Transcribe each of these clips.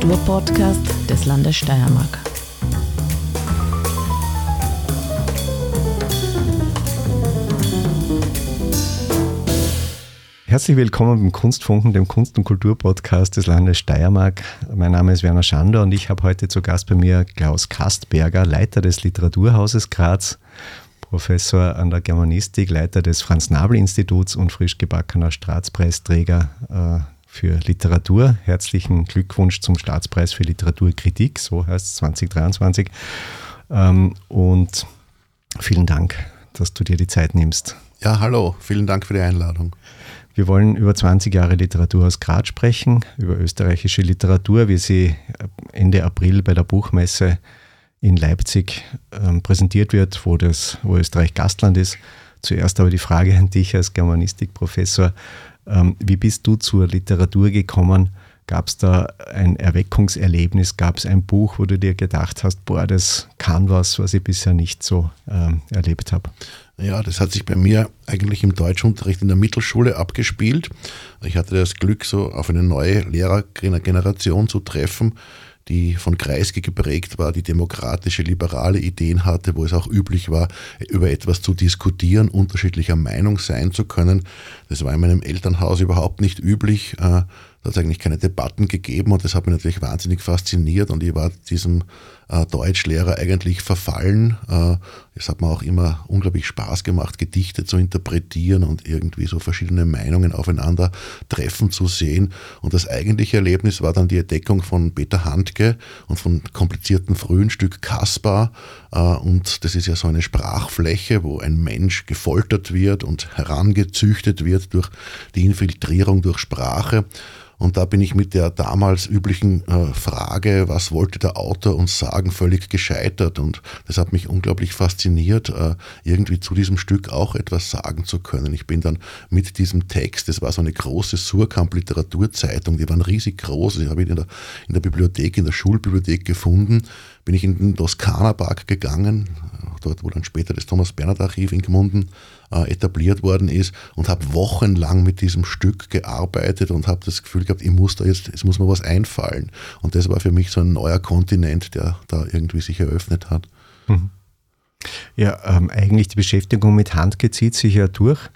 Kulturpodcast des Landes Steiermark. Herzlich willkommen beim Kunstfunken, dem Kunst- und Kulturpodcast des Landes Steiermark. Mein Name ist Werner Schander und ich habe heute zu Gast bei mir Klaus Kastberger, Leiter des Literaturhauses Graz, Professor an der Germanistik, Leiter des Franz-Nabel-Instituts und frisch gebackener Staatspreisträger äh, für Literatur. Herzlichen Glückwunsch zum Staatspreis für Literaturkritik, so heißt es 2023. Ähm, und vielen Dank, dass du dir die Zeit nimmst. Ja, hallo, vielen Dank für die Einladung. Wir wollen über 20 Jahre Literatur aus Graz sprechen, über österreichische Literatur, wie sie Ende April bei der Buchmesse in Leipzig ähm, präsentiert wird, wo, das, wo Österreich Gastland ist. Zuerst aber die Frage an dich als Germanistikprofessor. Ähm, wie bist du zur Literatur gekommen? Gab es da ein Erweckungserlebnis? Gab es ein Buch, wo du dir gedacht hast, boah, das kann was, was ich bisher nicht so ähm, erlebt habe? Ja, das hat sich bei mir eigentlich im Deutschunterricht in der Mittelschule abgespielt. Ich hatte das Glück, so auf eine neue Lehrergeneration zu treffen, die von Kreisky geprägt war, die demokratische, liberale Ideen hatte, wo es auch üblich war, über etwas zu diskutieren, unterschiedlicher Meinung sein zu können. Das war in meinem Elternhaus überhaupt nicht üblich. Äh, da hat es eigentlich keine Debatten gegeben und das hat mich natürlich wahnsinnig fasziniert und ich war diesem äh, Deutschlehrer eigentlich verfallen. Äh, es hat mir auch immer unglaublich Spaß gemacht, Gedichte zu interpretieren und irgendwie so verschiedene Meinungen aufeinander treffen zu sehen. Und das eigentliche Erlebnis war dann die Entdeckung von Peter Handke und von komplizierten frühen Stück Kaspar. Äh, und das ist ja so eine Sprachfläche, wo ein Mensch gefoltert wird und herangezüchtet wird durch die Infiltrierung durch Sprache. Und da bin ich mit der damals üblichen äh, Frage, was wollte der Autor uns sagen, völlig gescheitert. Und das hat mich unglaublich fasziniert, äh, irgendwie zu diesem Stück auch etwas sagen zu können. Ich bin dann mit diesem Text, das war so eine große Surkamp Literaturzeitung, die waren riesig groß, die habe ich in der, in der Bibliothek, in der Schulbibliothek gefunden, bin ich in den Toskana-Park gegangen, dort wo dann später das Thomas Bernhard Archiv in Gmunden äh, etabliert worden ist und habe wochenlang mit diesem Stück gearbeitet und habe das Gefühl gehabt, ich muss da jetzt, es muss mir was einfallen. Und das war für mich so ein neuer Kontinent, der da irgendwie sich eröffnet hat. Mhm. Ja, ähm, eigentlich die Beschäftigung mit Handke zieht sich ja durch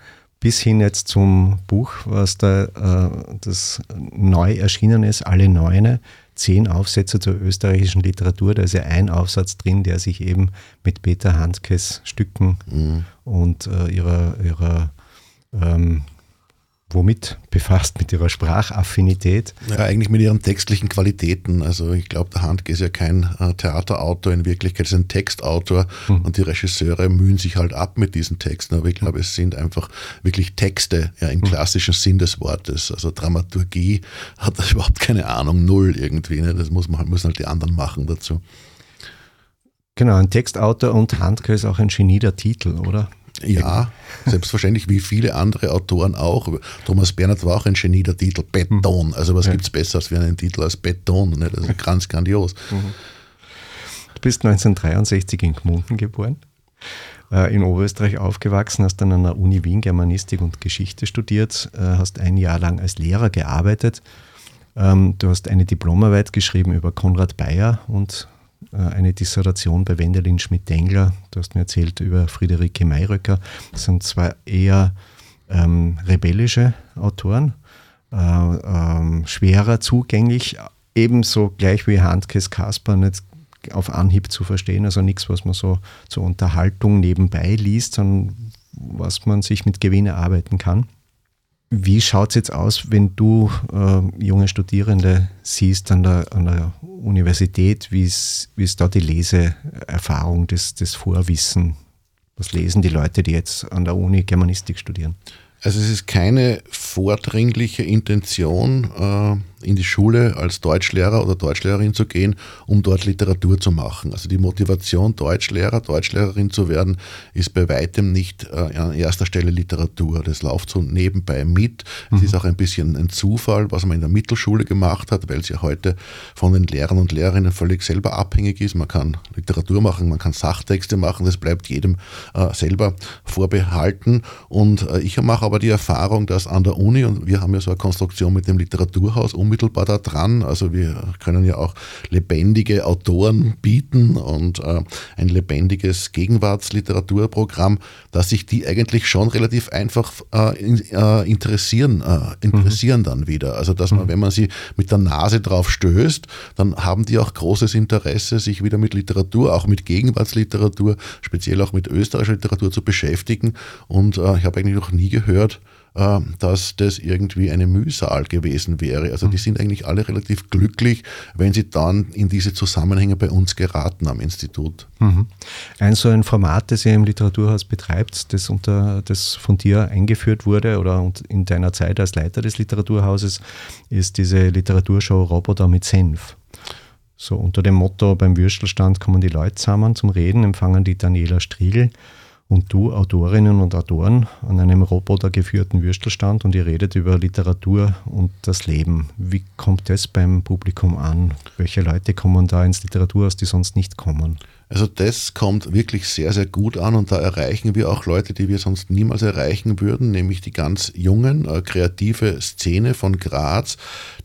bis hin jetzt zum Buch, was da äh, das neu erschienen ist, alle Neune zehn Aufsätze zur österreichischen Literatur. Da ist ja ein Aufsatz drin, der sich eben mit Peter Handkes Stücken mhm. und äh, ihrer, ihrer ähm, womit befasst? Mit ihrer Sprachaffinität? Ja, eigentlich mit ihren textlichen Qualitäten. Also ich glaube, der Handke ist ja kein äh, Theaterautor, in Wirklichkeit ist ein Textautor mhm. und die Regisseure mühen sich halt ab mit diesen Texten. Aber ich glaube, es sind einfach wirklich Texte ja, im hm. klassischen Sinn des Wortes. Also Dramaturgie hat er überhaupt keine Ahnung, null irgendwie. Ne? Das muss man, müssen halt die anderen machen dazu. Genau, ein Textautor und Handke ist auch ein Genie der Titel, oder? Ja, selbstverständlich, wie viele andere Autoren auch. Thomas Bernhard war auch ein Genie der Titel Beton. Also was ja. gibt es besser als für einen Titel als Beton? Ne? Das ist ganz grandios. Mhm. Du bist 1963 in Gmunden geboren, äh, in Oberösterreich aufgewachsen, hast dann an der Uni Wien Germanistik und Geschichte studiert, äh, hast ein Jahr lang als Lehrer gearbeitet. Ähm, du hast eine Diplomarbeit geschrieben über Konrad Bayer und eine Dissertation bei Wendelin Schmidt-Dengler. Du hast mir erzählt über Friederike Mayröcker. Das sind zwei eher ähm, rebellische Autoren, äh, ähm, schwerer zugänglich, ebenso gleich wie Handkes Kasper nicht auf Anhieb zu verstehen, also nichts, was man so zur Unterhaltung nebenbei liest, sondern was man sich mit Gewinn erarbeiten kann. Wie schaut es jetzt aus, wenn du äh, junge Studierende siehst an der, an der Universität? Wie ist, da die Leseerfahrung, das, das Vorwissen? Was lesen die Leute, die jetzt an der Uni Germanistik studieren? Also es ist keine vordringliche Intention, äh, in die Schule als Deutschlehrer oder Deutschlehrerin zu gehen, um dort Literatur zu machen. Also die Motivation, Deutschlehrer, Deutschlehrerin zu werden, ist bei weitem nicht äh, an erster Stelle Literatur. Das läuft so nebenbei mit. Mhm. Es ist auch ein bisschen ein Zufall, was man in der Mittelschule gemacht hat, weil es ja heute von den Lehrern und Lehrerinnen völlig selber abhängig ist. Man kann Literatur machen, man kann Sachtexte machen, das bleibt jedem äh, selber vorbehalten. Und äh, ich mache aber die Erfahrung, dass an der Uni, und wir haben ja so eine Konstruktion mit dem Literaturhaus um unmittelbar da dran. Also wir können ja auch lebendige Autoren bieten und äh, ein lebendiges Gegenwartsliteraturprogramm, dass sich die eigentlich schon relativ einfach äh, in, äh, interessieren, äh, interessieren mhm. dann wieder. Also dass man, mhm. wenn man sie mit der Nase drauf stößt, dann haben die auch großes Interesse, sich wieder mit Literatur, auch mit Gegenwartsliteratur, speziell auch mit österreichischer Literatur zu beschäftigen. Und äh, ich habe eigentlich noch nie gehört, dass das irgendwie eine Mühsal gewesen wäre. Also die mhm. sind eigentlich alle relativ glücklich, wenn sie dann in diese Zusammenhänge bei uns geraten am Institut. Mhm. Ein so ein Format, das ihr im Literaturhaus betreibt, das, unter, das von dir eingeführt wurde oder in deiner Zeit als Leiter des Literaturhauses, ist diese Literaturshow Roboter mit Senf. So unter dem Motto, beim Würstelstand kommen die Leute zusammen zum Reden, empfangen die Daniela Striegel und du Autorinnen und Autoren an einem robotergeführten Würstelstand und ihr redet über Literatur und das Leben. Wie kommt das beim Publikum an? Welche Leute kommen da ins Literaturhaus, die sonst nicht kommen? Also das kommt wirklich sehr, sehr gut an und da erreichen wir auch Leute, die wir sonst niemals erreichen würden, nämlich die ganz jungen, äh, kreative Szene von Graz,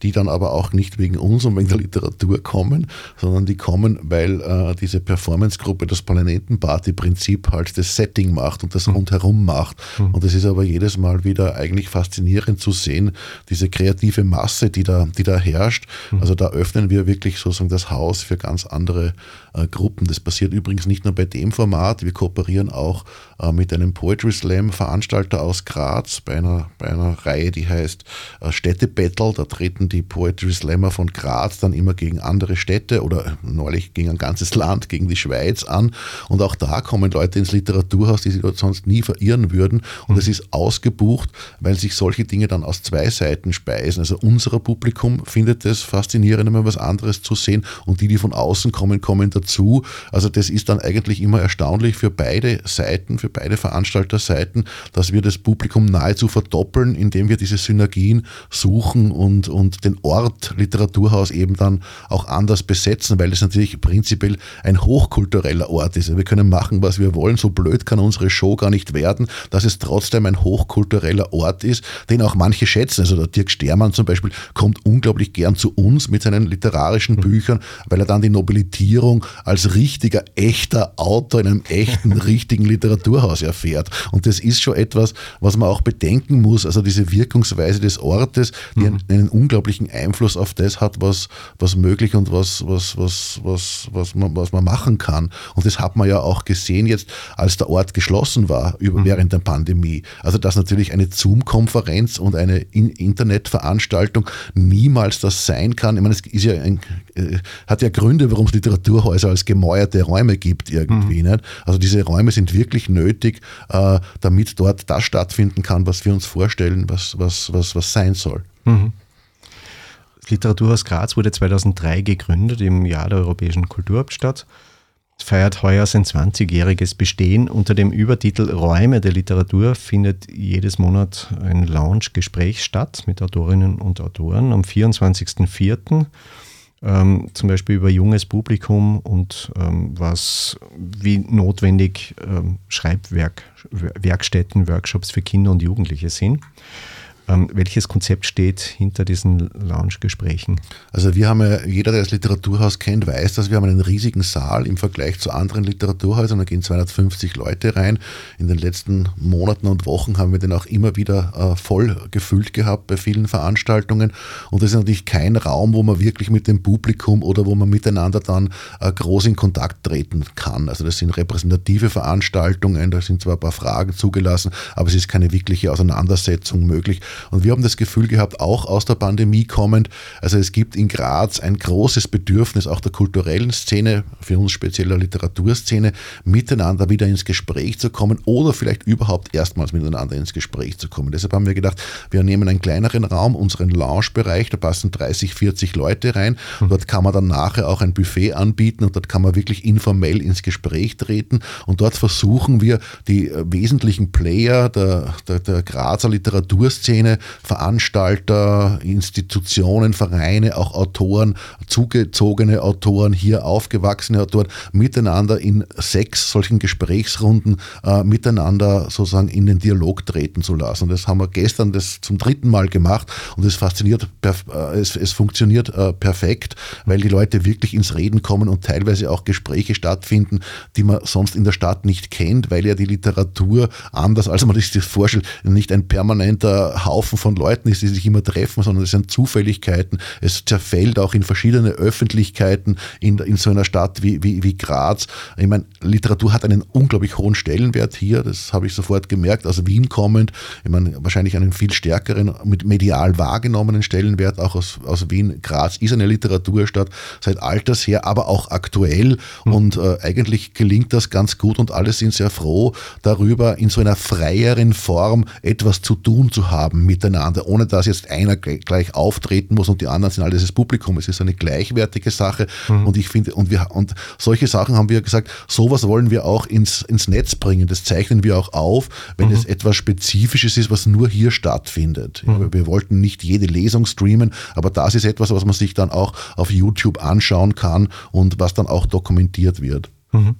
die dann aber auch nicht wegen uns und wegen der Literatur kommen, sondern die kommen, weil äh, diese Performance-Gruppe das Planetenparty-Prinzip halt das Setting macht und das mhm. rundherum macht. Mhm. Und es ist aber jedes Mal wieder eigentlich faszinierend zu sehen, diese kreative Masse, die da, die da herrscht. Mhm. Also da öffnen wir wirklich sozusagen das Haus für ganz andere äh, Gruppen. Das passiert übrigens nicht nur bei dem Format, wir kooperieren auch äh, mit einem Poetry Slam Veranstalter aus Graz bei einer, bei einer Reihe, die heißt äh, Städte Battle. Da treten die Poetry Slammer von Graz dann immer gegen andere Städte oder neulich gegen ein ganzes Land, gegen die Schweiz an. Und auch da kommen Leute ins Literaturhaus, die sich dort sonst nie verirren würden. Und es ist ausgebucht, weil sich solche Dinge dann aus zwei Seiten speisen. Also unser Publikum findet es faszinierend, immer was anderes zu sehen. Und die, die von außen kommen, kommen dazu. Also das ist dann eigentlich immer erstaunlich für beide Seiten, für beide Veranstalterseiten, dass wir das Publikum nahezu verdoppeln, indem wir diese Synergien suchen und, und den Ort Literaturhaus eben dann auch anders besetzen, weil es natürlich prinzipiell ein hochkultureller Ort ist. Wir können machen, was wir wollen. So blöd kann unsere Show gar nicht werden, dass es trotzdem ein hochkultureller Ort ist, den auch manche schätzen. Also der Dirk Stermann zum Beispiel kommt unglaublich gern zu uns mit seinen literarischen Büchern, weil er dann die Nobilitierung als richtiger, echter Autor in einem echten, richtigen Literaturhaus erfährt. Und das ist schon etwas, was man auch bedenken muss. Also diese Wirkungsweise des Ortes, die mhm. einen, einen, unglaublichen Einfluss auf das hat, was, was möglich und was, was, was, was, was, man, was man machen kann. Und das hat man ja auch gesehen jetzt, als der Ort geschlossen war über, mhm. während der Pandemie. Also dass natürlich eine Zoom-Konferenz und eine Internetveranstaltung niemals das sein kann. Ich meine, es ist ja ein, äh, hat ja Gründe, warum es Literaturhäuser als gemäuerte Räume gibt irgendwie. Mhm. Nicht? Also diese Räume sind wirklich nötig, äh, damit dort das stattfinden kann, was wir uns vorstellen, was, was, was, was sein soll. Mhm. Das Literaturhaus Graz wurde 2003 gegründet im Jahr der Europäischen Kulturhauptstadt. Es feiert heuer sein 20-jähriges Bestehen. Unter dem Übertitel Räume der Literatur findet jedes Monat ein Lounge-Gespräch statt mit Autorinnen und Autoren. Am 24.04 ähm, zum Beispiel über junges Publikum und ähm, was wie notwendig ähm, Schreibwerkstätten, Workshops für Kinder und Jugendliche sind. Ähm, welches Konzept steht hinter diesen Lounge-Gesprächen? Also wir haben ja, jeder, der das Literaturhaus kennt, weiß, dass wir haben einen riesigen Saal im Vergleich zu anderen Literaturhäusern. Da gehen 250 Leute rein. In den letzten Monaten und Wochen haben wir den auch immer wieder äh, voll gefüllt gehabt bei vielen Veranstaltungen. Und das ist natürlich kein Raum, wo man wirklich mit dem Publikum oder wo man miteinander dann äh, groß in Kontakt treten kann. Also das sind repräsentative Veranstaltungen, da sind zwar ein paar Fragen zugelassen, aber es ist keine wirkliche Auseinandersetzung möglich. Und wir haben das Gefühl gehabt, auch aus der Pandemie kommend, also es gibt in Graz ein großes Bedürfnis auch der kulturellen Szene, für uns speziell der Literaturszene, miteinander wieder ins Gespräch zu kommen oder vielleicht überhaupt erstmals miteinander ins Gespräch zu kommen. Deshalb haben wir gedacht, wir nehmen einen kleineren Raum, unseren Lounge-Bereich, da passen 30, 40 Leute rein. Und dort kann man dann nachher auch ein Buffet anbieten und dort kann man wirklich informell ins Gespräch treten. Und dort versuchen wir, die äh, wesentlichen Player der, der, der Grazer Literaturszene Kulturszene, Veranstalter, Institutionen, Vereine, auch Autoren, zugezogene Autoren, hier aufgewachsene Autoren, miteinander in sechs solchen Gesprächsrunden äh, miteinander sozusagen in den Dialog treten zu lassen. Und das haben wir gestern das zum dritten Mal gemacht und es fasziniert, äh, es, es funktioniert äh, perfekt, weil die Leute wirklich ins Reden kommen und teilweise auch Gespräche stattfinden, die man sonst in der Stadt nicht kennt, weil ja die Literatur anders, als man sich das vorstellt, nicht ein permanenter Haufen von Leuten ist, die sich immer treffen, sondern es sind Zufälligkeiten. Es zerfällt auch in verschiedene Öffentlichkeiten in, in so einer Stadt wie, wie, wie Graz. Ich meine, Literatur hat einen unglaublich hohen Stellenwert hier, das habe ich sofort gemerkt, aus Wien kommend. Ich meine, wahrscheinlich einen viel stärkeren, mit medial wahrgenommenen Stellenwert, auch aus, aus Wien. Graz ist eine Literaturstadt seit alters her, aber auch aktuell. Mhm. Und äh, eigentlich gelingt das ganz gut und alle sind sehr froh darüber, in so einer freieren Form etwas zu tun zu haben miteinander, ohne dass jetzt einer gleich auftreten muss und die anderen sind alles das Publikum. Es ist eine gleichwertige Sache mhm. und ich finde, und wir, und solche Sachen haben wir gesagt, sowas wollen wir auch ins, ins Netz bringen. Das zeichnen wir auch auf, wenn mhm. es etwas Spezifisches ist, was nur hier stattfindet. Mhm. Wir wollten nicht jede Lesung streamen, aber das ist etwas, was man sich dann auch auf YouTube anschauen kann und was dann auch dokumentiert wird. Mhm.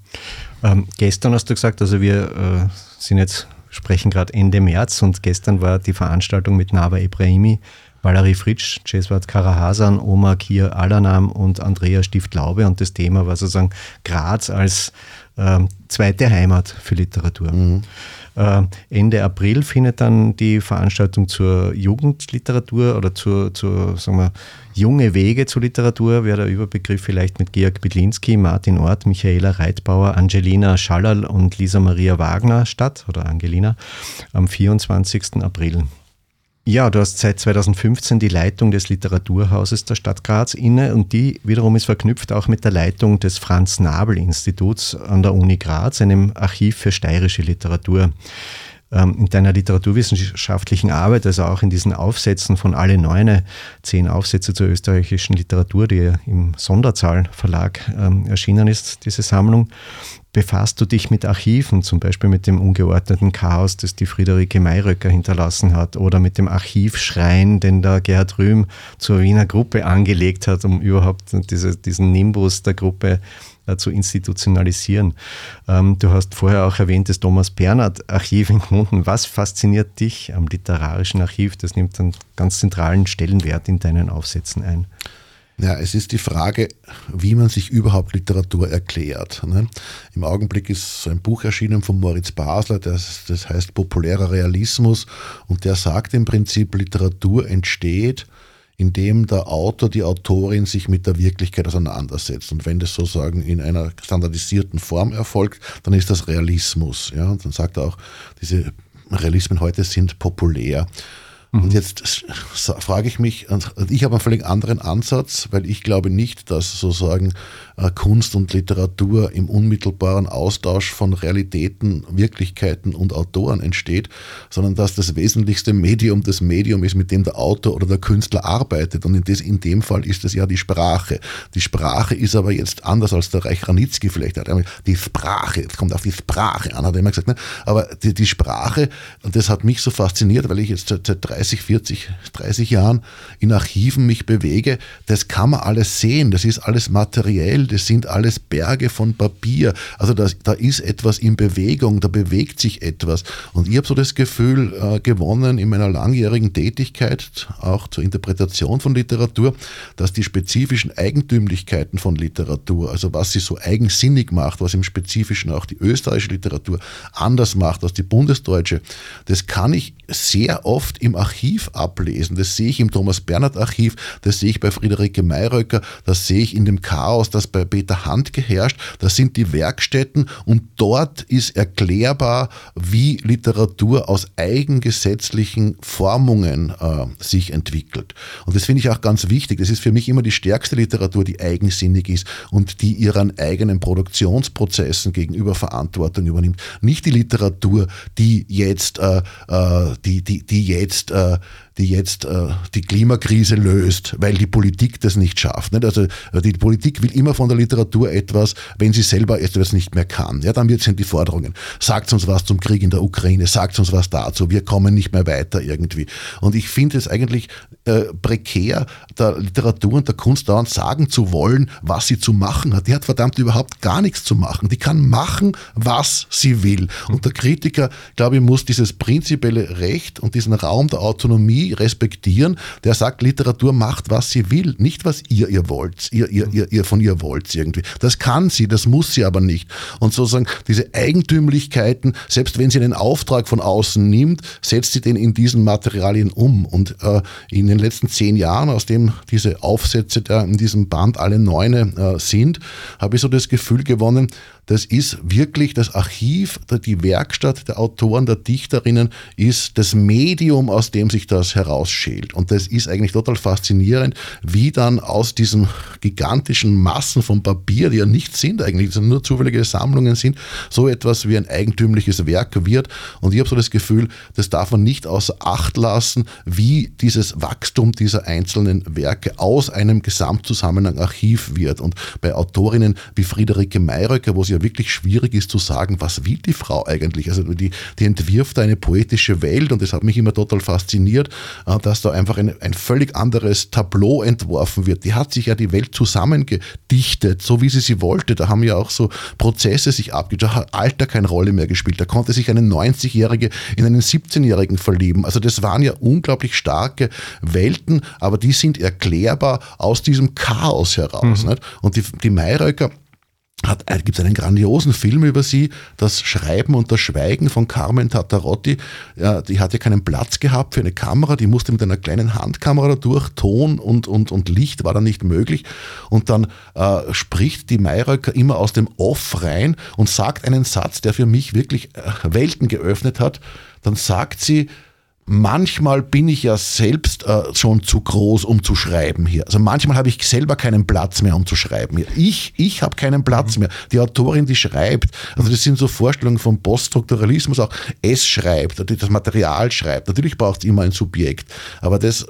Ähm, gestern hast du gesagt, also wir äh, sind jetzt, sprechen gerade Ende März und gestern war die Veranstaltung mit Nava Ibrahimi, Valerie Fritsch, Ceswat Karahasan, Omar Kir Alanam und Andrea Stift-Laube und das Thema war sozusagen Graz als äh, zweite Heimat für Literatur. Mhm. Äh, Ende April findet dann die Veranstaltung zur Jugendliteratur oder zur, zur sagen wir, junge Wege zur Literatur, wäre der Überbegriff vielleicht mit Georg Bidlinski, Martin Ort, Michaela Reitbauer, Angelina Schallerl und Lisa Maria Wagner statt, oder Angelina, am 24. April. Ja, du hast seit 2015 die Leitung des Literaturhauses der Stadt Graz inne und die wiederum ist verknüpft auch mit der Leitung des Franz-Nabel-Instituts an der Uni Graz, einem Archiv für steirische Literatur. Ähm, in deiner literaturwissenschaftlichen Arbeit, also auch in diesen Aufsätzen von alle neune, zehn Aufsätze zur österreichischen Literatur, die im Sonderzahl Verlag ähm, erschienen ist, diese Sammlung, befasst du dich mit Archiven, zum Beispiel mit dem ungeordneten Chaos, das die Friederike Mayröcker hinterlassen hat, oder mit dem Archivschrein, den der Gerhard Rühm zur Wiener Gruppe angelegt hat, um überhaupt diese, diesen Nimbus der Gruppe äh, zu institutionalisieren. Ähm, du hast vorher auch erwähnt, das Thomas Bernhard Archiv in Gmunden. Was fasziniert dich am literarischen Archiv? Das nimmt einen ganz zentralen Stellenwert in deinen Aufsätzen ein. Ja, es ist die Frage, wie man sich überhaupt Literatur erklärt. Ne? Im Augenblick ist ein Buch erschienen von Moritz Basler, das heißt Populärer Realismus, und der sagt im Prinzip, Literatur entsteht, indem der Autor, die Autorin sich mit der Wirklichkeit auseinandersetzt. Und wenn das sozusagen in einer standardisierten Form erfolgt, dann ist das Realismus. Ja? Und dann sagt er auch, diese Realismen heute sind populär. Mhm. Und jetzt frage ich mich, ich habe einen völlig anderen Ansatz, weil ich glaube nicht, dass sozusagen äh, Kunst und Literatur im unmittelbaren Austausch von Realitäten, Wirklichkeiten und Autoren entsteht, sondern dass das wesentlichste Medium das Medium ist, mit dem der Autor oder der Künstler arbeitet. Und in, dem Fall ist es ja die Sprache. Die Sprache ist aber jetzt anders als der Reich Ranitzky vielleicht hat. Die Sprache, es kommt auf die Sprache an, hat er immer gesagt. Ne? Aber die, die Sprache, das hat mich so fasziniert, weil ich jetzt seit, seit 30, 40, 30 Jahren in Archiven mich bewege, das kann man alles sehen, das ist alles materiell, das sind alles Berge von Papier. Also das, da ist etwas in Bewegung, da bewegt sich etwas. Und ich habe so das Gefühl äh, gewonnen in meiner langjährigen Tätigkeit, auch zur Interpretation von Literatur, dass die spezifischen Eigentümlichkeiten von Literatur, also was sie so eigensinnig macht, was im Spezifischen auch die österreichische Literatur anders macht als die bundesdeutsche, das kann ich sehr oft im Archiv ablesen. Das sehe ich im Thomas Bernhard Archiv, das sehe ich bei Friederike Mayröcker, das sehe ich in dem Chaos, das bei Peter Hand geherrscht. Das sind die Werkstätten und dort ist erklärbar, wie Literatur aus eigengesetzlichen Formungen äh, sich entwickelt. Und das finde ich auch ganz wichtig. Das ist für mich immer die stärkste Literatur, die eigensinnig ist und die ihren eigenen Produktionsprozessen gegenüber Verantwortung übernimmt. Nicht die Literatur, die jetzt, äh, äh die, die, die jetzt äh, die jetzt äh, die Klimakrise löst, weil die Politik das nicht schafft. Nicht? Also äh, die Politik will immer von der Literatur etwas, wenn sie selber etwas nicht mehr kann. Ja, dann sind die Forderungen. Sagt uns was zum Krieg in der Ukraine, sagt uns was dazu, wir kommen nicht mehr weiter irgendwie. Und ich finde es eigentlich äh, prekär, der Literatur und der Kunst dauernd sagen zu wollen, was sie zu machen hat. Die hat verdammt überhaupt gar nichts zu machen. Die kann machen, was sie will. Und der Kritiker, glaube ich, muss dieses prinzipielle Recht und diesen Raum der Autonomie respektieren, der sagt, Literatur macht, was sie will, nicht was ihr ihr wollt, ihr, ihr, ihr, ihr von ihr wollt irgendwie. Das kann sie, das muss sie aber nicht. Und sozusagen diese Eigentümlichkeiten, selbst wenn sie einen Auftrag von außen nimmt, setzt sie den in diesen Materialien um. Und äh, in den letzten zehn Jahren, aus dem diese Aufsätze da in diesem Band alle Neune äh, sind, habe ich so das Gefühl gewonnen, das ist wirklich das Archiv, die Werkstatt der Autoren, der Dichterinnen, ist das Medium, aus dem sich das herausschält. Und das ist eigentlich total faszinierend, wie dann aus diesen gigantischen Massen von Papier, die ja nichts sind eigentlich, die nur zufällige Sammlungen sind, so etwas wie ein eigentümliches Werk wird. Und ich habe so das Gefühl, das darf man nicht außer Acht lassen, wie dieses Wachstum dieser einzelnen Werke aus einem Gesamtzusammenhang Archiv wird. Und bei Autorinnen wie Friederike Mayröcker, wo sie wirklich schwierig ist zu sagen, was will die Frau eigentlich? Also die, die entwirft eine poetische Welt und das hat mich immer total fasziniert, äh, dass da einfach ein, ein völlig anderes Tableau entworfen wird. Die hat sich ja die Welt zusammengedichtet, so wie sie sie wollte. Da haben ja auch so Prozesse sich. Da hat Alter keine Rolle mehr gespielt. Da konnte sich eine 90-Jährige in einen 17-Jährigen verlieben. Also das waren ja unglaublich starke Welten, aber die sind erklärbar aus diesem Chaos heraus. Mhm. Und die, die Mayröcker, hat, äh, gibt es einen grandiosen Film über sie, das Schreiben und das Schweigen von Carmen Tatarotti. Ja, die hat ja keinen Platz gehabt für eine Kamera, die musste mit einer kleinen Handkamera durch, Ton und, und, und Licht war dann nicht möglich. Und dann äh, spricht die Mayröcker immer aus dem Off rein und sagt einen Satz, der für mich wirklich äh, Welten geöffnet hat. Dann sagt sie, manchmal bin ich ja selbst äh, schon zu groß, um zu schreiben hier. Also manchmal habe ich selber keinen Platz mehr, um zu schreiben hier. Ich, ich habe keinen Platz mhm. mehr. Die Autorin, die schreibt, also das sind so Vorstellungen vom Poststrukturalismus auch. Es schreibt, das Material schreibt. Natürlich braucht es immer ein Subjekt. Aber das,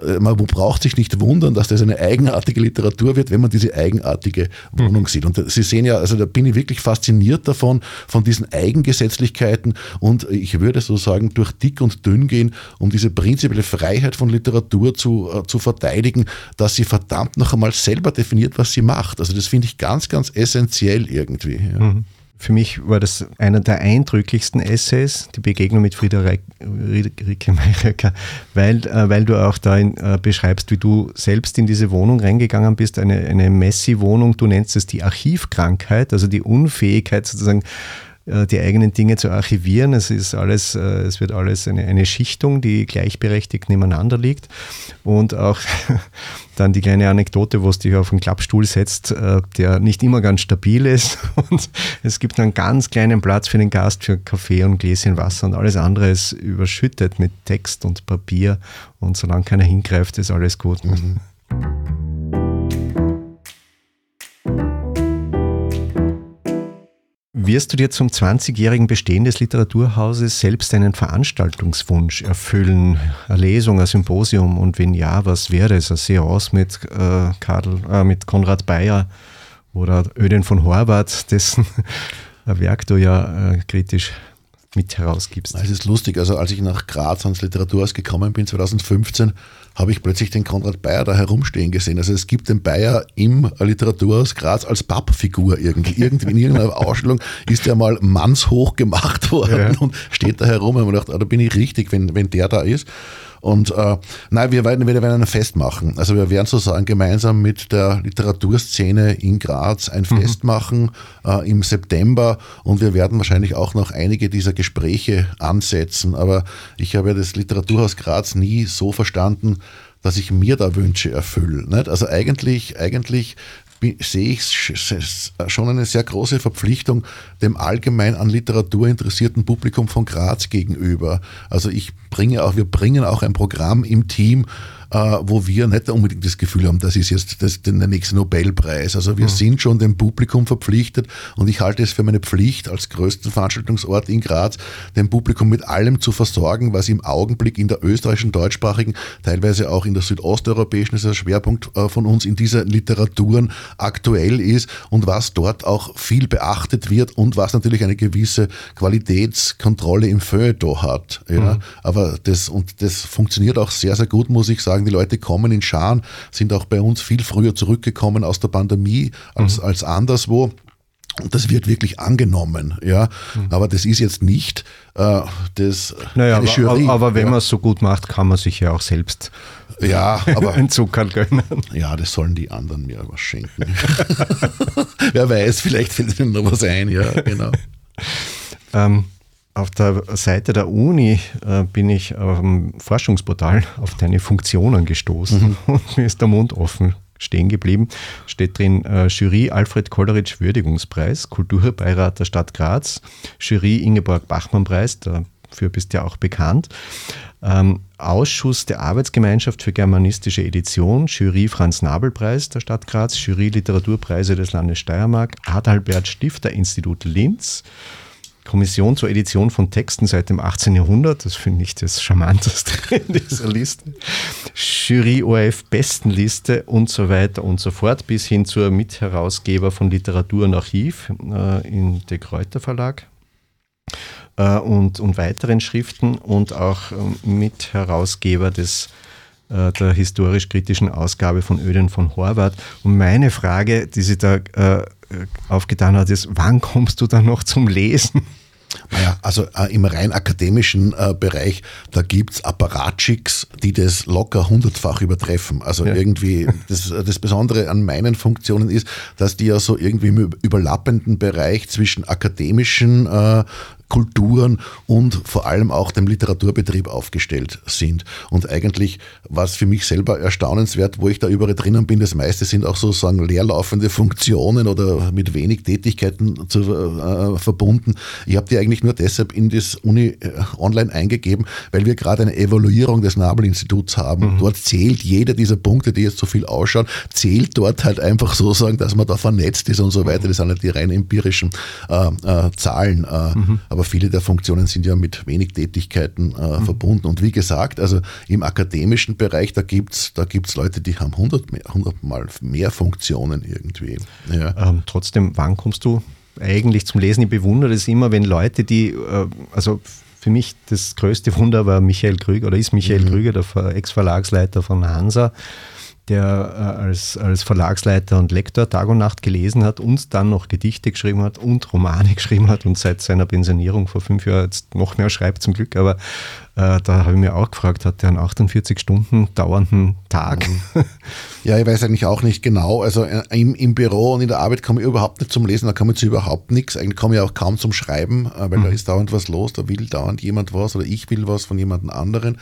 äh, man braucht sich nicht wundern, dass das eine eigenartige Literatur wird, wenn man diese eigenartige Wohnung mhm. sieht. Und Sie sehen ja, also da bin ich wirklich fasziniert davon, von diesen Eigengesetzlichkeiten. Und ich würde so sagen, durch dick und dünn gehen stehen, um diese prinzipielle Freiheit von Literatur zu, äh, zu verteidigen, dass sie verdammt noch einmal selber definiert, was sie macht. Also das finde ich ganz, ganz essentiell irgendwie. Ja. Mhm. Für mich war das einer der eindrücklichsten Essays, die Begegnung mit Friederike Meirecker, weil, äh, weil du auch da in, äh, beschreibst, wie du selbst in diese Wohnung reingegangen bist, eine, eine Messi-Wohnung, du nennst es die Archivkrankheit, also die Unfähigkeit sozusagen die eigenen Dinge zu archivieren. Es ist alles, äh, es wird alles eine, eine Schichtung, die gleichberechtigt nebeneinander liegt. Und auch dann die kleine Anekdote, wo es dich auf einen Klappstuhl setzt, äh, der nicht immer ganz stabil ist. Und es gibt einen ganz kleinen Platz für den Gast für Kaffee und Gläschen Wasser und alles andere ist überschüttet mit Text und Papier. Und solange keiner hingreift, ist alles gut. Mhm. Wirst du dir zum 20-jährigen Bestehen des Literaturhauses selbst einen Veranstaltungswunsch erfüllen? Eine Lesung, ein Symposium? Und wenn ja, was wäre es? Eine Seance mit, äh, Karl, äh, mit Konrad Bayer oder Öden von Horvath, dessen Werk du ja äh, kritisch mit herausgibst? Es ist lustig, also als ich nach Graz ans Literaturhaus gekommen bin, 2015, habe ich plötzlich den Konrad Bayer da herumstehen gesehen. Also es gibt den Bayer im Literaturhaus Graz als Pappfigur irgendwie. Irgendwie in irgendeiner Ausstellung ist der mal mannshoch gemacht worden ja. und steht da herum. Und man dachte, ah, da bin ich richtig, wenn, wenn der da ist. Und äh, nein, wir werden, wir werden ein Fest machen. Also wir werden sozusagen gemeinsam mit der Literaturszene in Graz ein mhm. Fest machen äh, im September und wir werden wahrscheinlich auch noch einige dieser Gespräche ansetzen. Aber ich habe ja das Literaturhaus Graz nie so verstanden, dass ich mir da Wünsche erfülle. Nicht? Also eigentlich, eigentlich sehe ich schon eine sehr große Verpflichtung dem allgemein an Literatur interessierten Publikum von Graz gegenüber. Also ich bringe auch, wir bringen auch ein Programm im Team, äh, wo wir nicht unbedingt das Gefühl haben, das ist jetzt das, der nächste Nobelpreis. Also wir mhm. sind schon dem Publikum verpflichtet und ich halte es für meine Pflicht als größten Veranstaltungsort in Graz, dem Publikum mit allem zu versorgen, was im Augenblick in der österreichischen, deutschsprachigen, teilweise auch in der südosteuropäischen, das ist ein Schwerpunkt äh, von uns in dieser Literaturen aktuell ist und was dort auch viel beachtet wird und was natürlich eine gewisse Qualitätskontrolle im Feuilleton hat. Ja. Mhm. Aber das, und das funktioniert auch sehr, sehr gut, muss ich sagen sagen, die Leute kommen in Scharen, sind auch bei uns viel früher zurückgekommen aus der Pandemie als, mhm. als anderswo. Und das wird wirklich angenommen, ja. Mhm. Aber das ist jetzt nicht äh, das naja, eine Jury. Aber, aber wenn ja. man es so gut macht, kann man sich ja auch selbst ja, aber, einen Zucker gönnen. Ja, das sollen die anderen mir was schenken. Wer weiß, vielleicht fällt ihnen noch was ein, ja, genau. Ähm, auf der Seite der Uni äh, bin ich am Forschungsportal auf deine Funktionen gestoßen mhm. und mir ist der Mund offen stehen geblieben. Steht drin äh, Jury Alfred Kolleritsch Würdigungspreis, Kulturbeirat der Stadt Graz, Jury Ingeborg Bachmann Preis, dafür bist du ja auch bekannt. Ähm, Ausschuss der Arbeitsgemeinschaft für germanistische Edition, Jury Franz Nabel Preis der Stadt Graz, Jury Literaturpreise des Landes Steiermark, Adalbert Stifter Institut Linz, Kommission zur Edition von Texten seit dem 18. Jahrhundert, das finde ich das Charmanteste in dieser Liste, Jury ORF Bestenliste und so weiter und so fort, bis hin zur Mitherausgeber von Literatur und Archiv äh, in De Kräuter Verlag äh, und, und weiteren Schriften und auch äh, Mitherausgeber des äh, der historisch-kritischen Ausgabe von Öden von Horvath. Und meine Frage, die sie da äh, aufgetan hat, ist, wann kommst du dann noch zum Lesen? Naja, also äh, im rein akademischen äh, Bereich, da gibt's Apparatschicks, die das locker hundertfach übertreffen. Also ja. irgendwie, das, das Besondere an meinen Funktionen ist, dass die ja so irgendwie im überlappenden Bereich zwischen akademischen äh, Kulturen und vor allem auch dem Literaturbetrieb aufgestellt sind. Und eigentlich war es für mich selber erstaunenswert, wo ich da überall drinnen bin. Das meiste sind auch sozusagen leerlaufende Funktionen oder mit wenig Tätigkeiten zu, äh, verbunden. Ich habe die eigentlich nur deshalb in das Uni äh, online eingegeben, weil wir gerade eine Evaluierung des Nabel-Instituts haben. Mhm. Dort zählt jeder dieser Punkte, die jetzt so viel ausschauen, zählt dort halt einfach sozusagen, dass man da vernetzt ist und so weiter. Das sind halt die rein empirischen äh, äh Zahlen. Äh, mhm. Aber aber viele der Funktionen sind ja mit wenig Tätigkeiten äh, mhm. verbunden. Und wie gesagt, also im akademischen Bereich, da gibt es da gibt's Leute, die haben 100, mehr, 100 Mal mehr Funktionen irgendwie. Ja. Ähm, trotzdem, wann kommst du eigentlich zum Lesen? Ich bewundere das immer, wenn Leute, die, äh, also für mich das größte Wunder war Michael Krüger oder ist Michael mhm. Krüger, der Ex-Verlagsleiter von Hansa der äh, als, als Verlagsleiter und Lektor Tag und Nacht gelesen hat und dann noch Gedichte geschrieben hat und Romane geschrieben hat und seit seiner Pensionierung vor fünf Jahren jetzt noch mehr schreibt zum Glück. Aber äh, da habe ich mir auch gefragt, hat der einen 48 Stunden dauernden Tag? Ja, ich weiß eigentlich auch nicht genau. Also äh, im, im Büro und in der Arbeit komme ich überhaupt nicht zum Lesen, da komme ich zu überhaupt nichts. Eigentlich komme ich auch kaum zum Schreiben, äh, weil mhm. da ist dauernd was los, da will dauernd jemand was oder ich will was von jemand anderen.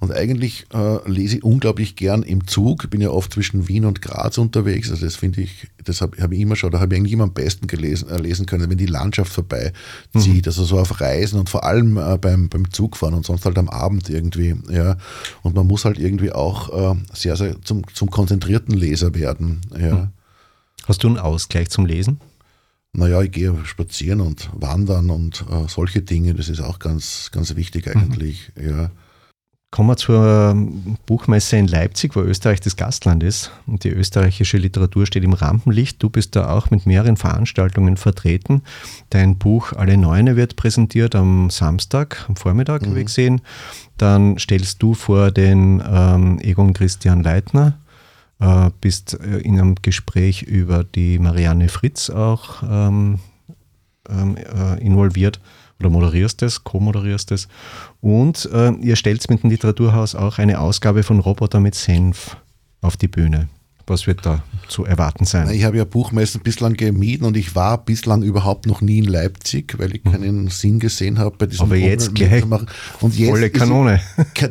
Und eigentlich äh, lese ich unglaublich gern im Zug. Ich bin ja oft zwischen Wien und Graz unterwegs. Also das finde ich, das habe hab ich immer schon, da habe ich eigentlich immer am besten gelesen, äh, lesen können, wenn die Landschaft vorbeizieht. Mhm. Also so auf Reisen und vor allem äh, beim, beim Zugfahren und sonst halt am Abend irgendwie. Ja. Und man muss halt irgendwie auch äh, sehr, sehr zum, zum konzentrierten Leser werden. Ja. Mhm. Hast du einen Ausgleich zum Lesen? Naja, ich gehe spazieren und wandern und äh, solche Dinge, das ist auch ganz, ganz wichtig eigentlich. Mhm. Ja. Kommen wir zur Buchmesse in Leipzig, wo Österreich das Gastland ist. Und die österreichische Literatur steht im Rampenlicht. Du bist da auch mit mehreren Veranstaltungen vertreten. Dein Buch Alle Neune wird präsentiert am Samstag, am Vormittag, mhm. ich gesehen. Dann stellst du vor den ähm, Egon Christian Leitner, äh, bist äh, in einem Gespräch über die Marianne Fritz auch ähm, ähm äh, involviert oder moderierst es, co-moderierst es. Und äh, ihr stellt mit dem Literaturhaus auch eine Ausgabe von Roboter mit Senf auf die Bühne. was wird da zu erwarten sein? Ich habe ja Buchmessen bislang gemieden und ich war bislang überhaupt noch nie in Leipzig, weil ich keinen mhm. Sinn gesehen habe bei diesem Aber jetzt gleich und jetzt volle Kanone.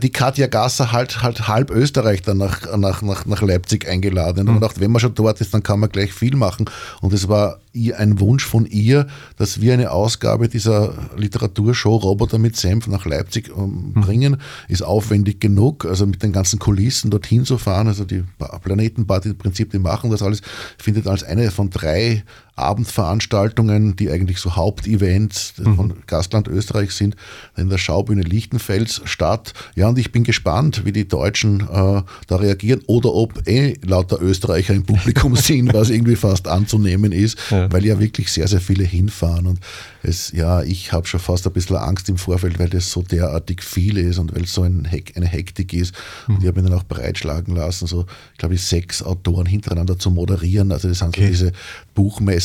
die Katja Gasser halt, halt halb Österreich dann nach, nach, nach, nach Leipzig eingeladen. Und mhm. man dachte, wenn man schon dort ist, dann kann man gleich viel machen. Und es war ein Wunsch von ihr, dass wir eine Ausgabe dieser Literaturshow Roboter mit Senf nach Leipzig ähm, mhm. bringen. Ist aufwendig genug, also mit den ganzen Kulissen dorthin zu fahren. Also die Planetenparty im Prinzip, die machen das alles, findet als eine von drei Abendveranstaltungen, die eigentlich so Hauptevents mhm. von Gastland Österreich sind, in der Schaubühne Lichtenfels statt. Ja, und ich bin gespannt, wie die Deutschen äh, da reagieren oder ob eh lauter Österreicher im Publikum sind, was irgendwie fast anzunehmen ist, ja. weil ja wirklich sehr, sehr viele hinfahren. Und es, ja, ich habe schon fast ein bisschen Angst im Vorfeld, weil das so derartig viel ist und weil es so ein Hek eine Hektik ist. Mhm. Und ich habe mir dann auch breitschlagen lassen, so, glaube ich, sechs Autoren hintereinander zu moderieren. Also das sind okay. so diese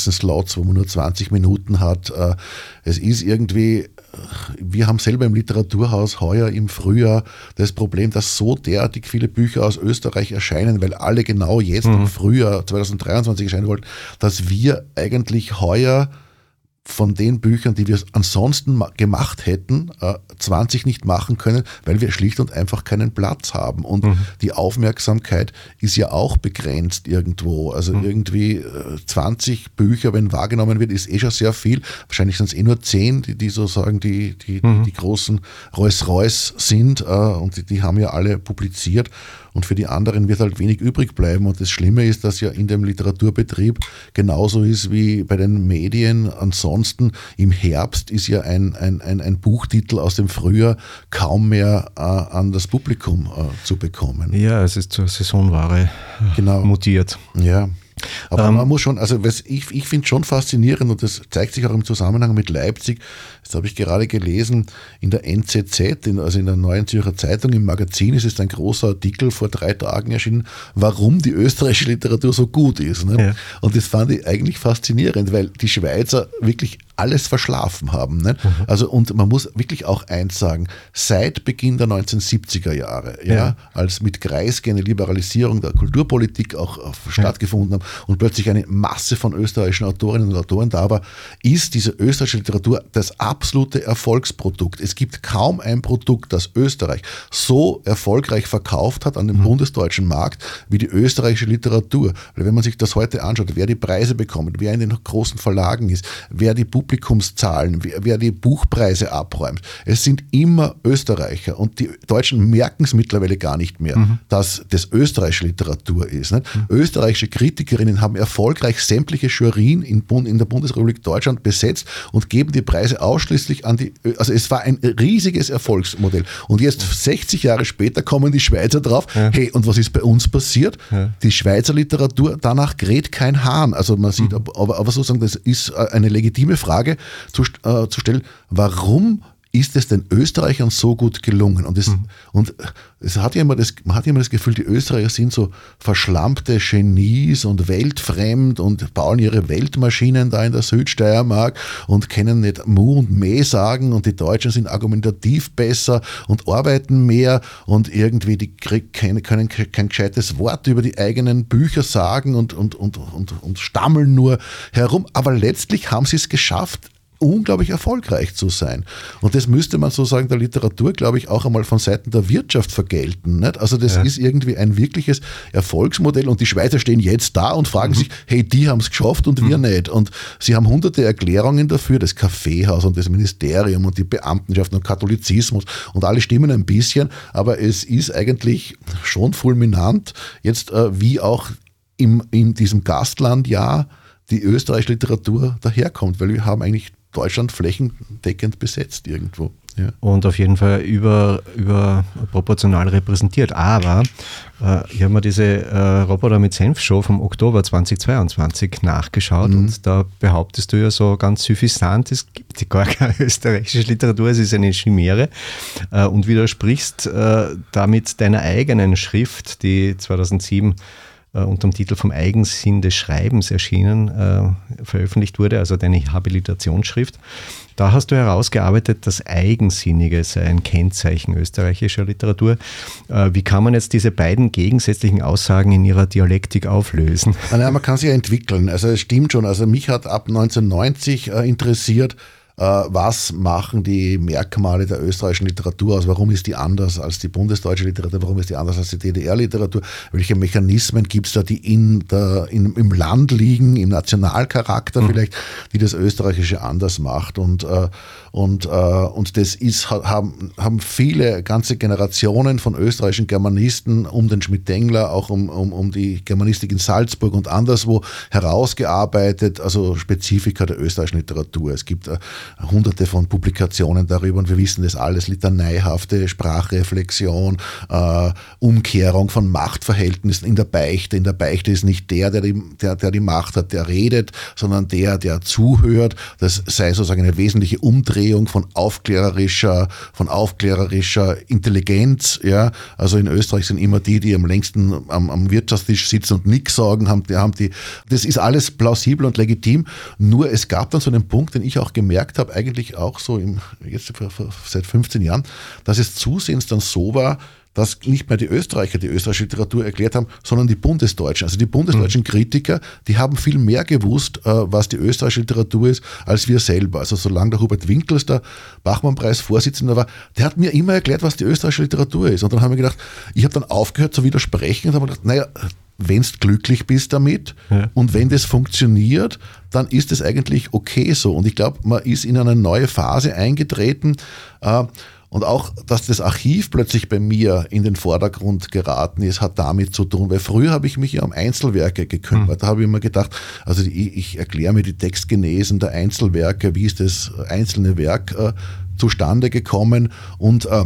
Buchmessen-Slots, wo man nur 20 Minuten hat. Äh, es ist irgendwie, wir haben selber im Literaturhaus heuer im Frühjahr das Problem, dass so derartig viele Bücher aus Österreich erscheinen, weil alle genau jetzt mhm. im Frühjahr 2023 erscheinen wollten, dass wir eigentlich heuer von den Büchern, die wir ansonsten gemacht hätten, 20 äh, nicht machen können, weil wir schlicht und einfach keinen Platz haben. Und mhm. die Aufmerksamkeit ist ja auch begrenzt irgendwo. Also mhm. irgendwie 20 äh, Bücher, wenn wahrgenommen wird, ist eh schon sehr viel. Wahrscheinlich sind es eh nur 10, die, die sozusagen die, die, mhm. die großen Rolls-Royce sind. Äh, und die, die haben ja alle publiziert und für die anderen wird halt wenig übrig bleiben. Und das Schlimme ist, dass ja in dem Literaturbetrieb genauso ist wie bei den Medien. Ansonsten im Herbst ist ja ein, ein, ein, ein Buchtitel aus dem Frühjahr kaum mehr äh, an das Publikum äh, zu bekommen. Ja, es ist zur Saisonware genau. mutiert. Ja. Aber ähm, man muss schon, also was ich, ich finde schon faszinierend und das zeigt sich auch im Zusammenhang mit Leipzig. Das habe ich gerade gelesen in der NZZ, in, also in der Neuen Zürcher Zeitung im Magazin ist es ein großer Artikel vor drei Tagen erschienen, warum die österreichische Literatur so gut ist. Ne? Ja. Und das fand ich eigentlich faszinierend, weil die Schweizer wirklich alles verschlafen haben. Ne? Mhm. Also und man muss wirklich auch eins sagen, seit Beginn der 1970er Jahre, ja, ja. als mit Kreisky eine Liberalisierung der Kulturpolitik auch stattgefunden hat und plötzlich eine Masse von österreichischen Autorinnen und Autoren da war, ist diese österreichische Literatur das absolute Erfolgsprodukt. Es gibt kaum ein Produkt, das Österreich so erfolgreich verkauft hat an dem mhm. bundesdeutschen Markt wie die österreichische Literatur. Weil wenn man sich das heute anschaut, wer die Preise bekommt, wer in den großen Verlagen ist, wer die Publikumszahlen, wer, wer die Buchpreise abräumt, es sind immer Österreicher und die Deutschen merken es mittlerweile gar nicht mehr, mhm. dass das österreichische Literatur ist. Mhm. Österreichische Kritikerinnen haben erfolgreich sämtliche Jurien in, in der Bundesrepublik Deutschland besetzt und geben die Preise ausschließlich an die, also es war ein riesiges Erfolgsmodell. Und jetzt 60 Jahre später kommen die Schweizer drauf, ja. hey, und was ist bei uns passiert? Ja. Die Schweizer Literatur, danach kräht kein Hahn. Also man sieht, mhm. aber, aber sozusagen, das ist eine legitime Frage zu, äh, zu stellen, warum ist es den Österreichern so gut gelungen? Und, es, mhm. und es hat ja immer das, man hat ja immer das Gefühl, die Österreicher sind so verschlampte Genies und weltfremd und bauen ihre Weltmaschinen da in der Südsteiermark und kennen nicht Mu und Meh sagen und die Deutschen sind argumentativ besser und arbeiten mehr und irgendwie die können kein, kein gescheites Wort über die eigenen Bücher sagen und, und, und, und, und stammeln nur herum. Aber letztlich haben sie es geschafft, unglaublich erfolgreich zu sein. Und das müsste man sozusagen der Literatur, glaube ich, auch einmal von Seiten der Wirtschaft vergelten. Nicht? Also das ja. ist irgendwie ein wirkliches Erfolgsmodell und die Schweizer stehen jetzt da und fragen mhm. sich, hey, die haben es geschafft und mhm. wir nicht. Und sie haben hunderte Erklärungen dafür, das Kaffeehaus und das Ministerium und die Beamtenschaft und Katholizismus und alle stimmen ein bisschen, aber es ist eigentlich schon fulminant, jetzt äh, wie auch im, in diesem Gastlandjahr die österreichische Literatur daherkommt, weil wir haben eigentlich Deutschland flächendeckend besetzt irgendwo. Ja. Und auf jeden Fall über, überproportional repräsentiert. Aber äh, ich habe mir diese äh, Roboter mit Senf-Show vom Oktober 2022 nachgeschaut mhm. und da behauptest du ja so ganz suffisant, es gibt gar keine österreichische Literatur, es ist eine Chimäre äh, und widersprichst äh, damit deiner eigenen Schrift, die 2007 äh, unter dem Titel Vom Eigensinn des Schreibens erschienen, äh, veröffentlicht wurde, also deine Habilitationsschrift. Da hast du herausgearbeitet, das Eigensinnige sei ein Kennzeichen österreichischer Literatur. Äh, wie kann man jetzt diese beiden gegensätzlichen Aussagen in ihrer Dialektik auflösen? Ja, man kann sich ja entwickeln. Also es stimmt schon. Also mich hat ab 1990 äh, interessiert, äh, was machen die Merkmale der österreichischen Literatur aus? Warum ist die anders als die bundesdeutsche Literatur? Warum ist die anders als die DDR-Literatur? Welche Mechanismen gibt es da, die in der, in, im Land liegen, im Nationalcharakter mhm. vielleicht, die das Österreichische anders macht? Und, äh, und, äh, und das ist, haben, haben viele, ganze Generationen von österreichischen Germanisten um den Schmidt-Dengler, auch um, um, um die Germanistik in Salzburg und anderswo herausgearbeitet, also Spezifika der österreichischen Literatur. Es gibt hunderte von Publikationen darüber und wir wissen das alles, litaneihafte Sprachreflexion, äh, Umkehrung von Machtverhältnissen in der Beichte. In der Beichte ist nicht der, der die, der, der die Macht hat, der redet, sondern der, der zuhört. Das sei sozusagen eine wesentliche Umdrehung von aufklärerischer, von aufklärerischer Intelligenz. Ja? Also in Österreich sind immer die, die am längsten am, am Wirtschaftstisch sitzen und nichts sagen, haben, haben die, das ist alles plausibel und legitim. Nur es gab dann so einen Punkt, den ich auch gemerkt gemerkt habe, eigentlich auch so im, jetzt seit 15 Jahren, dass es zusehends dann so war, dass nicht mehr die Österreicher die österreichische Literatur erklärt haben, sondern die Bundesdeutschen. Also die bundesdeutschen mhm. Kritiker, die haben viel mehr gewusst, äh, was die österreichische Literatur ist, als wir selber. Also solange der Hubert Winkels, der Bachmann-Preis-Vorsitzender war, der hat mir immer erklärt, was die österreichische Literatur ist. Und dann haben wir gedacht, ich habe dann aufgehört zu widersprechen und habe gedacht, naja, wenn du glücklich bist damit ja. und wenn das funktioniert, dann ist es eigentlich okay so. Und ich glaube, man ist in eine neue Phase eingetreten. Äh, und auch, dass das Archiv plötzlich bei mir in den Vordergrund geraten ist, hat damit zu tun, weil früher habe ich mich ja um Einzelwerke gekümmert. Mhm. Da habe ich immer gedacht, also ich, ich erkläre mir die Textgenesen der Einzelwerke, wie ist das einzelne Werk äh, zustande gekommen und äh,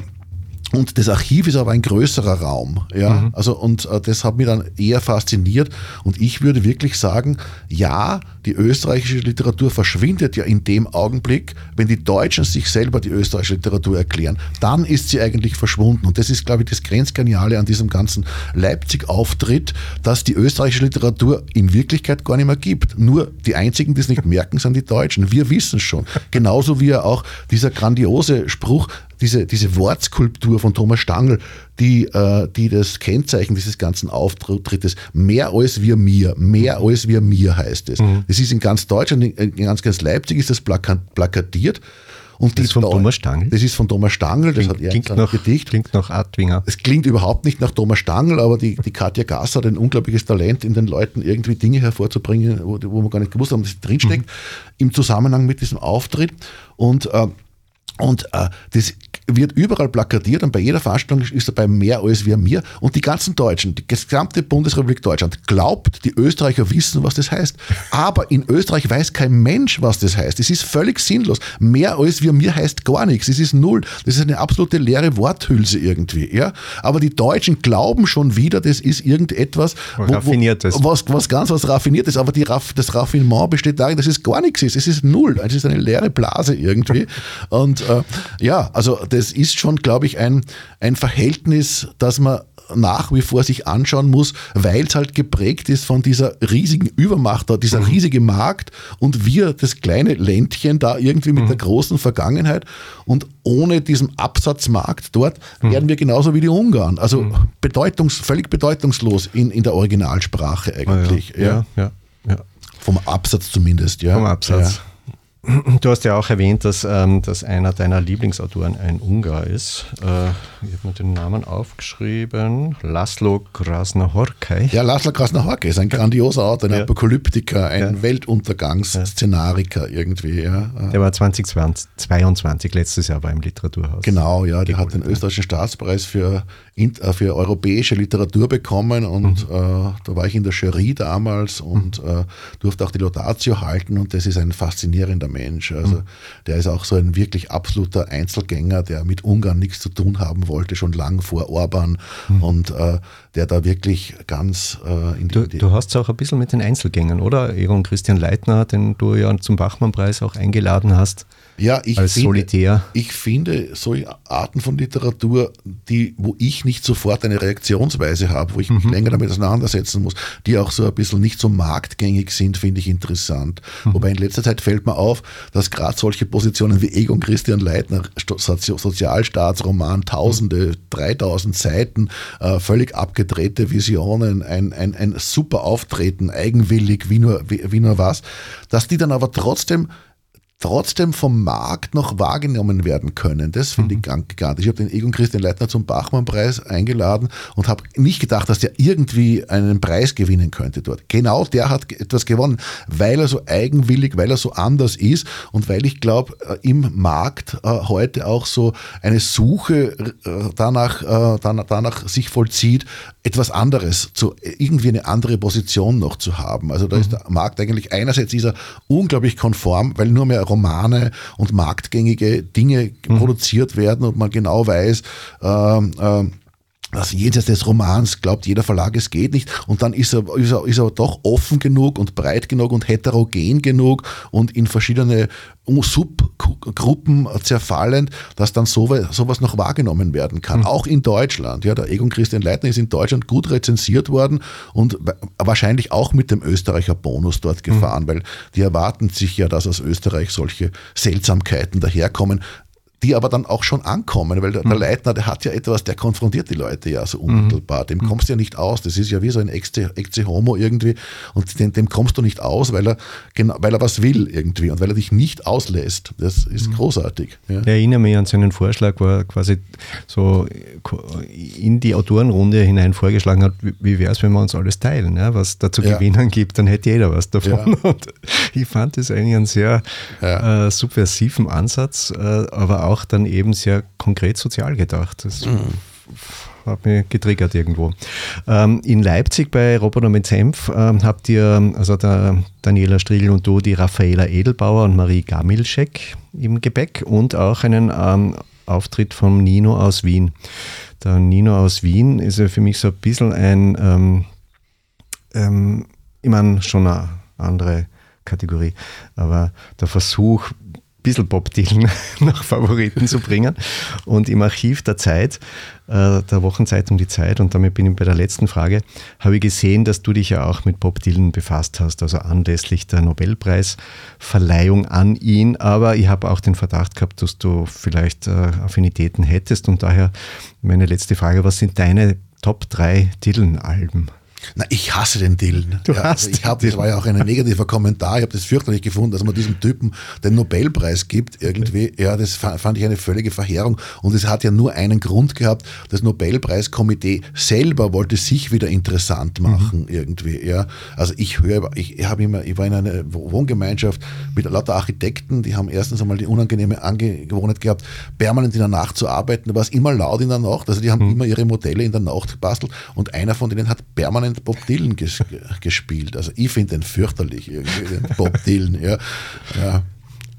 und das Archiv ist aber ein größerer Raum. Ja? Mhm. Also, und äh, das hat mich dann eher fasziniert. Und ich würde wirklich sagen, ja, die österreichische Literatur verschwindet ja in dem Augenblick, wenn die Deutschen sich selber die österreichische Literatur erklären. Dann ist sie eigentlich verschwunden. Und das ist, glaube ich, das Grenzgeniale an diesem ganzen Leipzig-Auftritt, dass die österreichische Literatur in Wirklichkeit gar nicht mehr gibt. Nur die einzigen, die es nicht merken, sind die Deutschen. Wir wissen es schon. Genauso wie ja auch dieser grandiose Spruch, diese, diese Wortskulptur von Thomas Stangl, die, äh, die das Kennzeichen dieses ganzen Auftrittes, mehr als wir mir, mehr als wir mir heißt es. Mhm. Das ist in ganz Deutschland, in ganz, ganz Leipzig ist das plakatiert. Und das ist von Thomas Stangl? Das ist von Thomas Stangl, das klingt, hat er klingt nach, Gedicht. Klingt nach Artwinger. Es klingt überhaupt nicht nach Thomas Stangl, aber die, die Katja Gasser hat ein unglaubliches Talent, in den Leuten irgendwie Dinge hervorzubringen, wo, wo wir gar nicht gewusst haben, dass es drinsteckt, mhm. im Zusammenhang mit diesem Auftritt. Und äh, und äh, das wird überall plakatiert und bei jeder Veranstaltung ist dabei mehr als wir mir. Und die ganzen Deutschen, die gesamte Bundesrepublik Deutschland glaubt, die Österreicher wissen, was das heißt. Aber in Österreich weiß kein Mensch, was das heißt. Es ist völlig sinnlos. Mehr als wir mir heißt gar nichts. Es ist null. Das ist eine absolute leere Worthülse irgendwie. Ja? Aber die Deutschen glauben schon wieder, das ist irgendetwas, wo, Raffiniertes. was, was ganz was Raffiniertes. Aber die, das Raffinement besteht darin, dass es gar nichts ist. Es ist null. Es ist eine leere Blase irgendwie. Und äh, ja, also das ist schon, glaube ich, ein, ein Verhältnis, das man nach wie vor sich anschauen muss, weil es halt geprägt ist von dieser riesigen Übermacht, dieser mhm. riesige Markt und wir, das kleine Ländchen da irgendwie mit mhm. der großen Vergangenheit und ohne diesen Absatzmarkt dort mhm. wären wir genauso wie die Ungarn. Also mhm. bedeutungs, völlig bedeutungslos in, in der Originalsprache eigentlich. Ah, ja. Ja. Ja, ja. Vom Absatz zumindest, ja. Vom Absatz. Du hast ja auch erwähnt, dass, ähm, dass einer deiner Lieblingsautoren ein Ungar ist. Äh, ich habe mir den Namen aufgeschrieben. Laszlo Krasnahorkai. Ja, Laszlo Krasnahorkai ist ein grandioser Autor, ein ja. Apokalyptiker, ein ja. Weltuntergangsszenariker irgendwie. Ja. Der war 2022, letztes Jahr beim Literaturhaus. Genau, ja, der hat den österreichischen Staatspreis für, äh, für europäische Literatur bekommen und mhm. äh, da war ich in der Jury damals und mhm. äh, durfte auch die Laudatio halten und das ist ein faszinierender Mensch Mensch. Also der ist auch so ein wirklich absoluter Einzelgänger, der mit Ungarn nichts zu tun haben wollte, schon lang vor Orban Mhm. und äh, der da wirklich ganz äh, in die, Du, die du hast es auch ein bisschen mit den Einzelgängern, oder? Egon Christian Leitner, den du ja zum Bachmann-Preis auch eingeladen hast, ja, ich als finde, Solitär. Ich finde, so Arten von Literatur, die, wo ich nicht sofort eine Reaktionsweise habe, wo ich mich länger damit auseinandersetzen muss, die auch so ein bisschen nicht so marktgängig sind, finde ich interessant. Wobei in letzter Zeit fällt mir auf, dass gerade solche Positionen wie Egon Christian Leitner, Sozialstaatsroman, Tausende, 3000 Seiten, äh, völlig abgedrehte Visionen, ein, ein, ein super Auftreten, eigenwillig, wie nur, wie, wie nur was, dass die dann aber trotzdem trotzdem vom Markt noch wahrgenommen werden können. Das finde ich ganz gigantisch. Ich habe den Egon Christian Leitner zum Bachmann-Preis eingeladen und habe nicht gedacht, dass der irgendwie einen Preis gewinnen könnte dort. Genau der hat etwas gewonnen, weil er so eigenwillig, weil er so anders ist und weil ich glaube, äh, im Markt äh, heute auch so eine Suche äh, danach, danach, sich vollzieht, etwas anderes, zu, irgendwie eine andere Position noch zu haben. Also da ist der Markt eigentlich, einerseits ist er unglaublich konform, weil nur mehr Romane und marktgängige Dinge produziert werden und man genau weiß, ähm, ähm, dass jenseits des Romans glaubt jeder Verlag, es geht nicht. Und dann ist er, ist, er, ist er doch offen genug und breit genug und heterogen genug und in verschiedene Subgruppen zerfallend, dass dann sowas, sowas noch wahrgenommen werden kann. Auch in Deutschland. Ja, der Egon Christian Leitner ist in Deutschland gut rezensiert worden und wa- wahrscheinlich auch mit dem Österreicher Bonus dort gefahren, weil die erwarten sich ja, dass aus Österreich solche Seltsamkeiten daherkommen die aber dann auch schon ankommen, weil der, der Leitner, der hat ja etwas, der konfrontiert die Leute ja so unmittelbar. Dem kommst du ja nicht aus. Das ist ja wie so ein Exe, Exe Homo irgendwie und dem, dem kommst du nicht aus, weil er, genau, weil er was will irgendwie und weil er dich nicht auslässt. Das ist großartig. Ja. Ich erinnere mich an seinen Vorschlag, wo er quasi so in die Autorenrunde hinein vorgeschlagen hat, wie- wäre es, wenn wir uns alles teilen, ja? was da zu Ja. gewinnen gibt, dann hätte jeder was davon. Ja. Und ich fand das eigentlich einen sehr äh, subversiven Ansatz, äh, aber auch dann eben sehr konkret sozial gedacht. Das Mhm. hat mich getriggert irgendwo. Ähm, in Leipzig bei Robert mit Senf ähm, habt ihr, also der Daniela Striegel und du, die Raffaela Edelbauer und Marie Gamilschek im Gepäck und auch einen ähm, Auftritt vom Nino aus Wien. Der Nino aus Wien ist ja für mich so ein bisschen ein, ähm, ähm, ich meine, schon eine andere Kategorie, aber der Versuch, bisschen Bob Dylan nach Favoriten zu bringen. Und im Archiv der Zeit, äh, der Wochenzeitung Die Zeit, und damit bin ich bei der letzten Frage, habe ich gesehen, dass du dich ja auch mit Bob Dylan befasst hast, also anlässlich der Nobelpreisverleihung an ihn. Aber ich habe auch den Verdacht gehabt, dass du vielleicht äh, Affinitäten hättest. Und daher meine letzte Frage, was sind deine Top 3 Dylan-Alben? Na, ich hasse den Dylan. Du ja, hast also ich hab, Das war ja auch ein negativer Kommentar. Ich habe das fürchterlich gefunden, dass man diesem Typen den Nobelpreis gibt. Irgendwie, ja, das fa- fand ich eine völlige Verheerung. Und es hat ja nur einen Grund gehabt. Das Nobelpreiskomitee selber wollte sich wieder interessant machen irgendwie. Ja, also ich höre, ich habe immer, ich war in einer Wohngemeinschaft mit lauter Architekten. Die haben erstens einmal die unangenehme Angewohnheit gehabt, permanent in der Nacht zu arbeiten. Da war es immer laut in der Nacht. Also die haben immer ihre Modelle in der Nacht gebastelt. Und einer von denen hat permanent Bob Dylan ges gespielt. Also ich finde den fürchterlich irgendwie, den Bob Dylan. Ja, ja.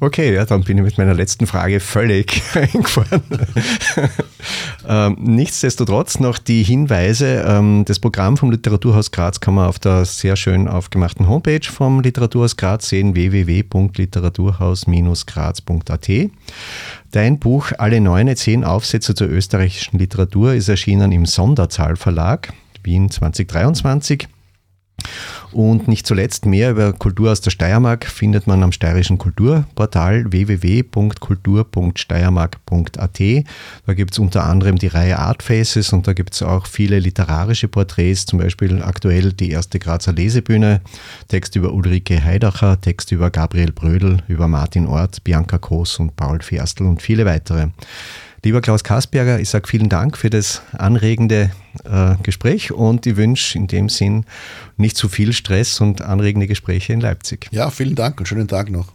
Okay, ja, dann bin ich mit meiner letzten Frage völlig eingefahren. ähm, nichtsdestotrotz noch die Hinweise. Ähm, das Programm vom Literaturhaus Graz kann man auf der sehr schön aufgemachten Homepage vom Literaturhaus Graz sehen, www.literaturhaus-graz.at. Dein Buch Alle neune, zehn Aufsätze zur österreichischen Literatur ist erschienen im Sonderzahlverlag, Wien 2023. Und nicht zuletzt mehr über Kultur aus der Steiermark findet man am steirischen Kulturportal www.kultur.steiermark.at. Da gibt es unter anderem die Reihe Art Faces und da gibt es auch viele literarische Porträts, zum Beispiel aktuell die erste Grazer Lesebühne, Text über Ulrike Heidacher, Text über Gabriel Brödel, über Martin Ort, Bianca Koos und Paul Ferstl und viele weitere. Lieber Klaus Kasperger, ich sage vielen Dank für das anregende äh, Gespräch und ich wünsche in dem Sinn nicht zu viel Stress und anregende Gespräche in Leipzig. ja, vielen Dank und schönen Tag noch.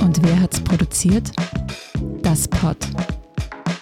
Und wer hat's? Produziert das Pod